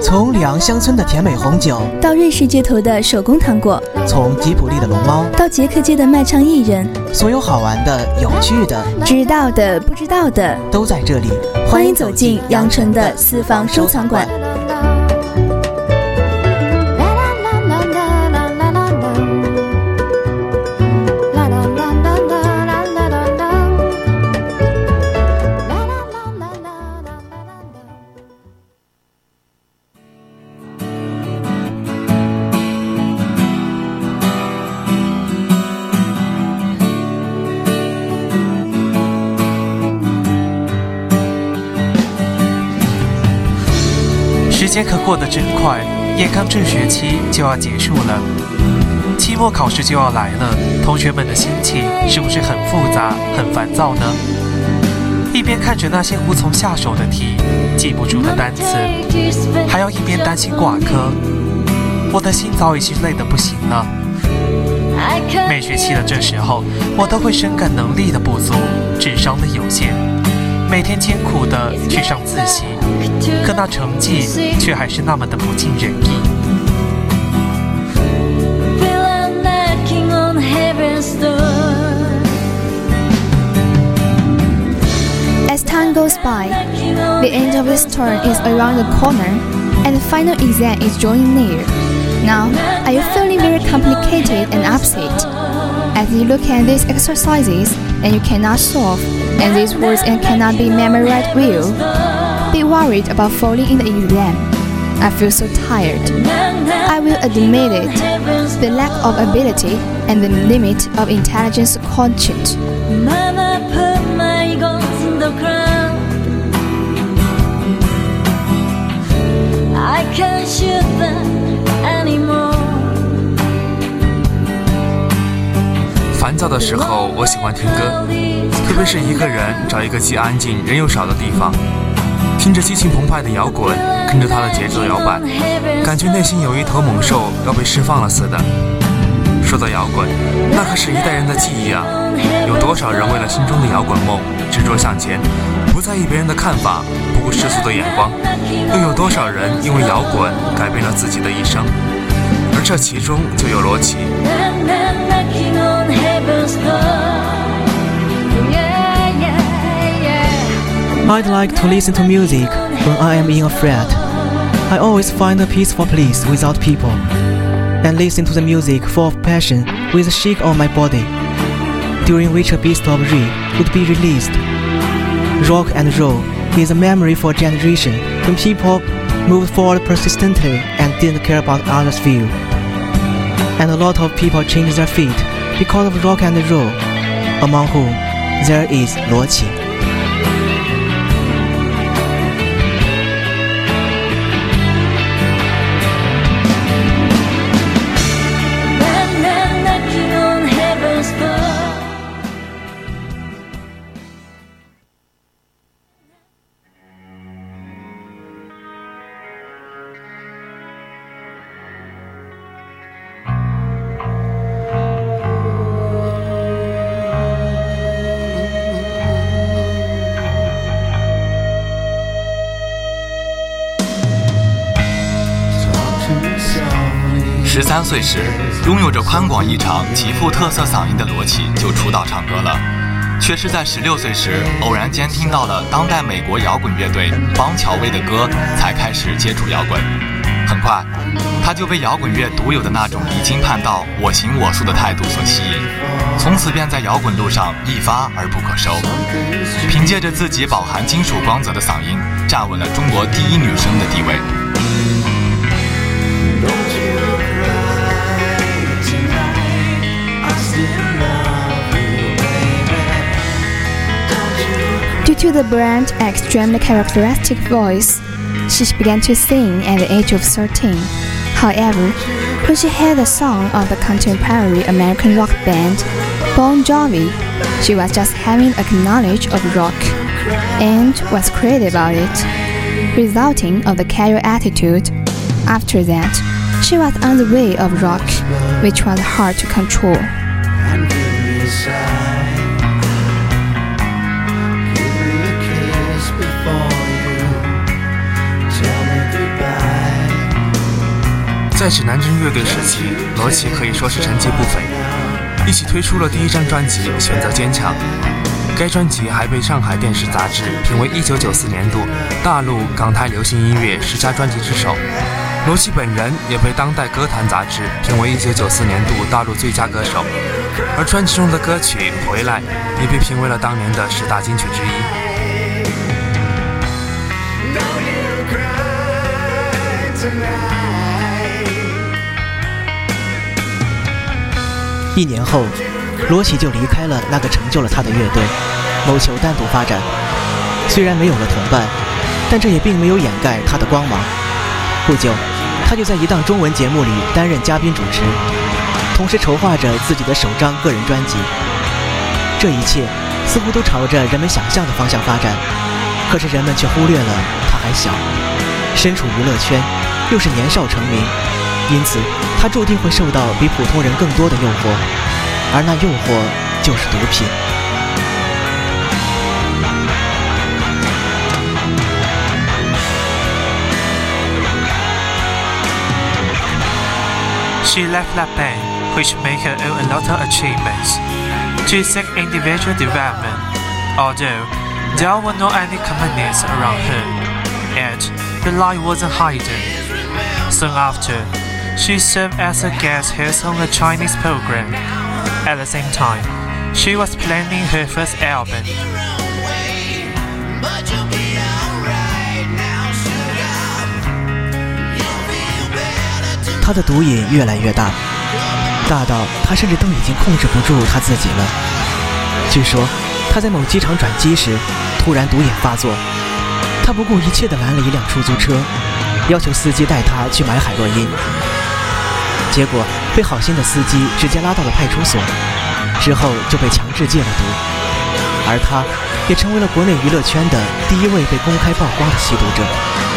从里昂乡村的甜美红酒，到瑞士街头的手工糖果，从吉普力的龙猫，到捷克街的卖唱艺人，所有好玩的、有趣的、知道的、不知道的，都在这里。欢迎走进羊城的私房收藏馆。时间可过得真快，眼看这学期就要结束了，期末考试就要来了，同学们的心情是不是很复杂、很烦躁呢？一边看着那些无从下手的题、记不住的单词，还要一边担心挂科，我的心早已经累得不行了。每学期的这时候，我都会深感能力的不足、智商的有限，每天艰苦的去上自习。可那成绩却还是那么的不尽人意。As time goes by, the end of this term is around the corner, and the final exam is drawing near. Now, are you feeling very complicated and upset? As you look at these exercises and you cannot solve, and these words and cannot be memorized well, be worried about falling in the exam. I feel so tired. I will admit it. The lack of ability and the limit of intelligence quotient. Mama put my goals in the ground. I can't shoot them anymore. 烦躁的时候，我喜欢听歌，特别是一个人找一个既安静人又少的地方。 听着激情澎湃的摇滚，跟着它的节奏摇摆，感觉内心有一头猛兽要被释放了似的。说到摇滚，那可是一代人的记忆啊！有多少人为了心中的摇滚梦执着向前，不在意别人的看法，不顾世俗的眼光？又有多少人因为摇滚改变了自己的一生？而这其中就有罗琦。I'd like to listen to music when I am in a fret. I always find a peaceful place without people, and listen to the music full of passion with a shake on my body, during which a beast of Re would be released. Rock and roll is a memory for a generation when people moved forward persistently and didn't care about others' view. And a lot of people changed their feet because of rock and roll, among whom there is Luo Qi. 十三岁时，拥有着宽广异常、极富特色嗓音的罗琦就出道唱歌了，却是在十六岁时偶然间听到了当代美国摇滚乐队邦乔威的歌，才开始接触摇滚。很快，他就被摇滚乐独有的那种离经叛道、我行我素的态度所吸引，从此便在摇滚路上一发而不可收。凭借着自己饱含金属光泽的嗓音，站稳了中国第一女声的地位。Due to the brand extremely characteristic voice, she began to sing at the age of 13. However, when she heard the song of the contemporary American rock band Bon Jovi, she was just having a knowledge of rock and was crazy about it, resulting of the casual attitude. After that, she was on the way of rock, which was hard to control. 在指南针乐队时期，罗琦可以说是成绩不菲，一起推出了第一张专辑《选择坚强》。该专辑还被上海电视杂志评为1994年度大陆港台流行音乐十佳专辑之首。罗琦本人也被当代歌坛杂志评为1994年度大陆最佳歌手，而专辑中的歌曲《回来》也被评为了当年的十大金曲之一。一年后。罗琦就离开了那个成就了他的乐队，谋求单独发展。虽然没有了同伴，但这也并没有掩盖他的光芒。不久，他就在一档中文节目里担任嘉宾主持，同时筹划着自己的首张个人专辑。这一切似乎都朝着人们想象的方向发展，可是人们却忽略了他还小，身处娱乐圈，又是年少成名，因此他注定会受到比普通人更多的诱惑。而那诱惑就是毒品。She left that band, which made her own a lot of achievements, to seek individual development. Although there were not any companies around her, yet the light wasn't hidden. Soon after, she served as a guest host on a Chinese program at the same time, she was planning her first album. 他的毒瘾越来越大，大到她甚至都已经控制不住她自己了。据说她在某机场转机时，突然毒瘾发作，她不顾一切地拦了一辆出租车，要求司机带她去买海洛因。结果被好心的司机直接拉到了派出所，之后就被强制戒了毒，而他也成为了国内娱乐圈的第一位被公开曝光的吸毒者。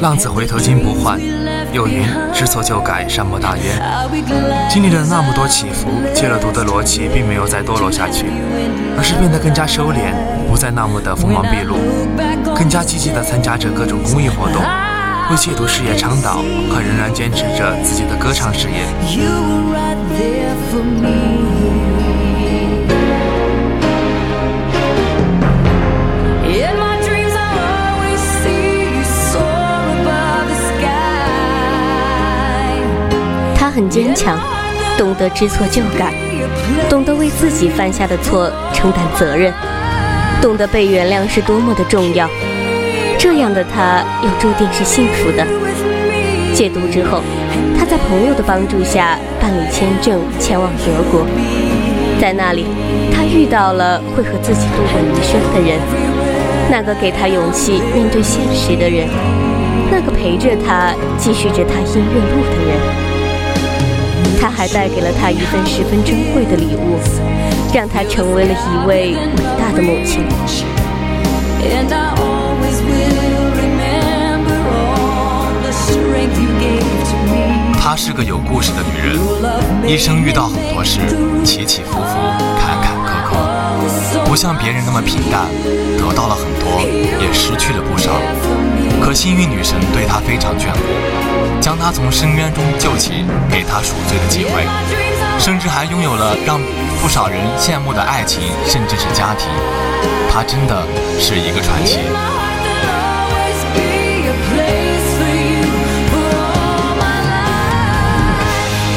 浪子回头金不换。”又云：“知错就改，善莫大焉。”经历了那么多起伏，戒了毒的罗琦并没有再堕落下去，而是变得更加收敛，不再那么的锋芒毕露，更加积极地参加着各种公益活动，为戒毒事业倡导，可仍然坚持着自己的歌唱事业。you are right there for me 他很坚强，懂得知错就改，懂得为自己犯下的错承担责任，懂得被原谅是多么的重要。这样的他，又注定是幸福的。戒毒之后，他在朋友的帮助下办理签证，前往德国。在那里，他遇到了会和自己度过余生的人，那个给他勇气面对现实的人，那个陪着他继续着他音乐路的人。他还带给了他一份十分珍贵的礼物，让他成为了一位伟大的母亲。她是个有故事的女人，一生遇到很多事，起起伏伏，坎坎坷坷，不像别人那么平淡，得到了很多，也失去了不少。可幸运女神对她非常眷顾。将他从深渊中救起，给他赎罪的机会，甚至还拥有了让不少人羡慕的爱情，甚至是家庭。他真的是一个传奇。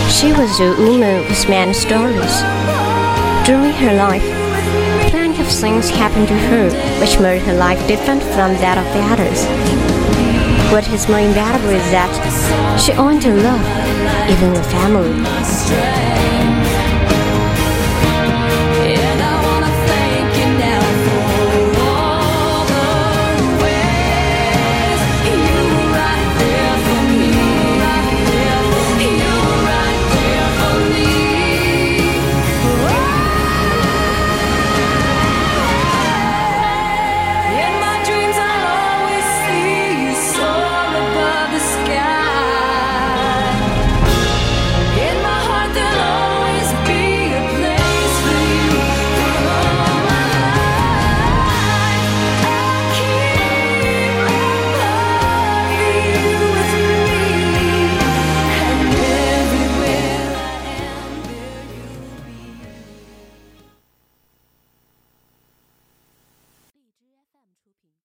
She was a woman with many stories. During her life, plenty of things happened to her which made her life different from that of the others. What is more invaluable is that she owned a love, even the family.